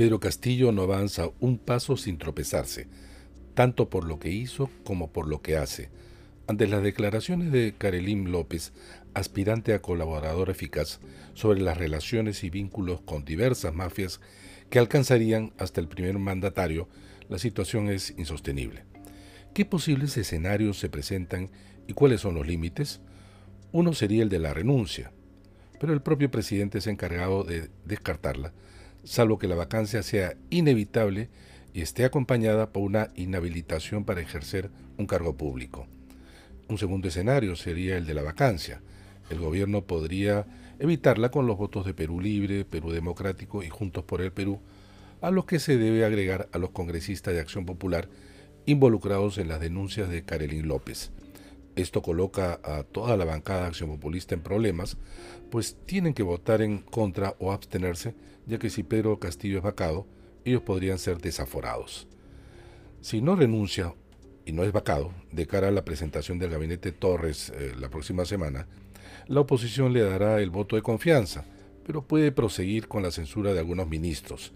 Pedro Castillo no avanza un paso sin tropezarse, tanto por lo que hizo como por lo que hace. Ante las declaraciones de Karelim López, aspirante a colaborador eficaz, sobre las relaciones y vínculos con diversas mafias que alcanzarían hasta el primer mandatario, la situación es insostenible. ¿Qué posibles escenarios se presentan y cuáles son los límites? Uno sería el de la renuncia, pero el propio presidente es encargado de descartarla, salvo que la vacancia sea inevitable y esté acompañada por una inhabilitación para ejercer un cargo público. Un segundo escenario sería el de la vacancia. El gobierno podría evitarla con los votos de Perú Libre, Perú Democrático y Juntos por el Perú, a los que se debe agregar a los congresistas de Acción Popular involucrados en las denuncias de Karelín López. Esto coloca a toda la bancada Acción Populista en problemas, pues tienen que votar en contra o abstenerse, ya que si Pedro Castillo es vacado, ellos podrían ser desaforados. Si no renuncia y no es vacado, de cara a la presentación del gabinete Torres eh, la próxima semana, la oposición le dará el voto de confianza, pero puede proseguir con la censura de algunos ministros.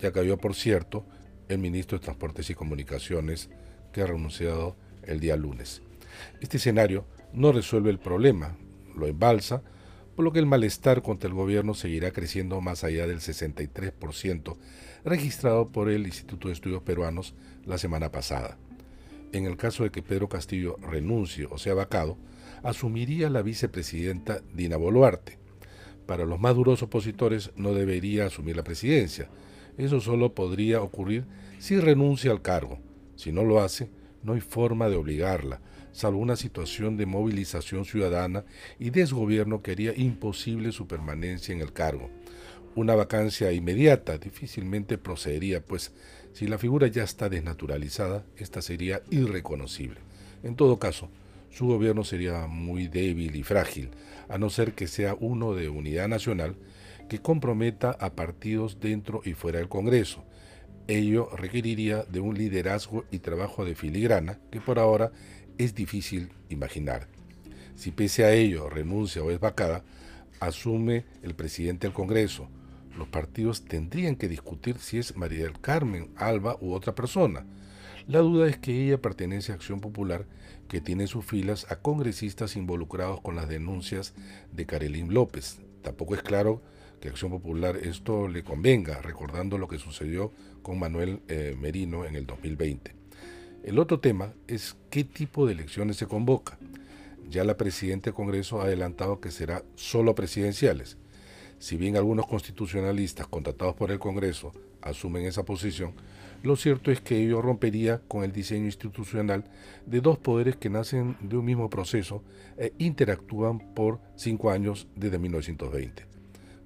Ya cayó, por cierto, el ministro de Transportes y Comunicaciones, que ha renunciado el día lunes. Este escenario no resuelve el problema, lo embalsa, por lo que el malestar contra el gobierno seguirá creciendo más allá del 63% registrado por el Instituto de Estudios Peruanos la semana pasada. En el caso de que Pedro Castillo renuncie o sea vacado, asumiría la vicepresidenta Dina Boluarte. Para los más duros opositores no debería asumir la presidencia. Eso solo podría ocurrir si renuncia al cargo. Si no lo hace, no hay forma de obligarla, salvo una situación de movilización ciudadana y desgobierno que haría imposible su permanencia en el cargo. Una vacancia inmediata difícilmente procedería, pues si la figura ya está desnaturalizada, esta sería irreconocible. En todo caso, su gobierno sería muy débil y frágil, a no ser que sea uno de unidad nacional que comprometa a partidos dentro y fuera del Congreso. Ello requeriría de un liderazgo y trabajo de filigrana que por ahora es difícil imaginar. Si pese a ello renuncia o es vacada, asume el presidente del Congreso, los partidos tendrían que discutir si es María del Carmen, Alba u otra persona. La duda es que ella pertenece a Acción Popular, que tiene en sus filas a congresistas involucrados con las denuncias de Karelín López. Tampoco es claro que Acción Popular esto le convenga, recordando lo que sucedió con Manuel eh, Merino en el 2020. El otro tema es qué tipo de elecciones se convoca. Ya la presidenta del Congreso ha adelantado que será solo presidenciales. Si bien algunos constitucionalistas contratados por el Congreso asumen esa posición, lo cierto es que ello rompería con el diseño institucional de dos poderes que nacen de un mismo proceso e interactúan por cinco años desde 1920.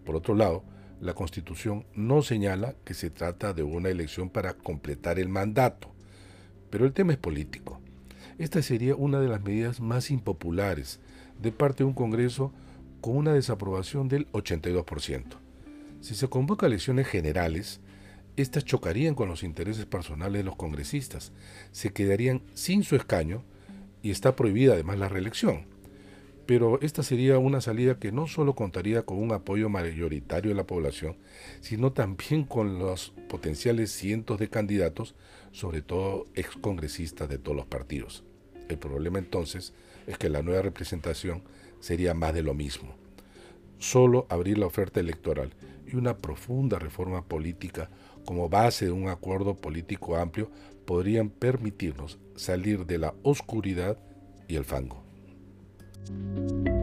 Por otro lado, la Constitución no señala que se trata de una elección para completar el mandato, pero el tema es político. Esta sería una de las medidas más impopulares de parte de un Congreso con una desaprobación del 82%. Si se convoca elecciones generales, estas chocarían con los intereses personales de los congresistas, se quedarían sin su escaño y está prohibida además la reelección. Pero esta sería una salida que no solo contaría con un apoyo mayoritario de la población, sino también con los potenciales cientos de candidatos, sobre todo excongresistas de todos los partidos. El problema entonces es que la nueva representación sería más de lo mismo. Solo abrir la oferta electoral y una profunda reforma política como base de un acuerdo político amplio podrían permitirnos salir de la oscuridad y el fango. Música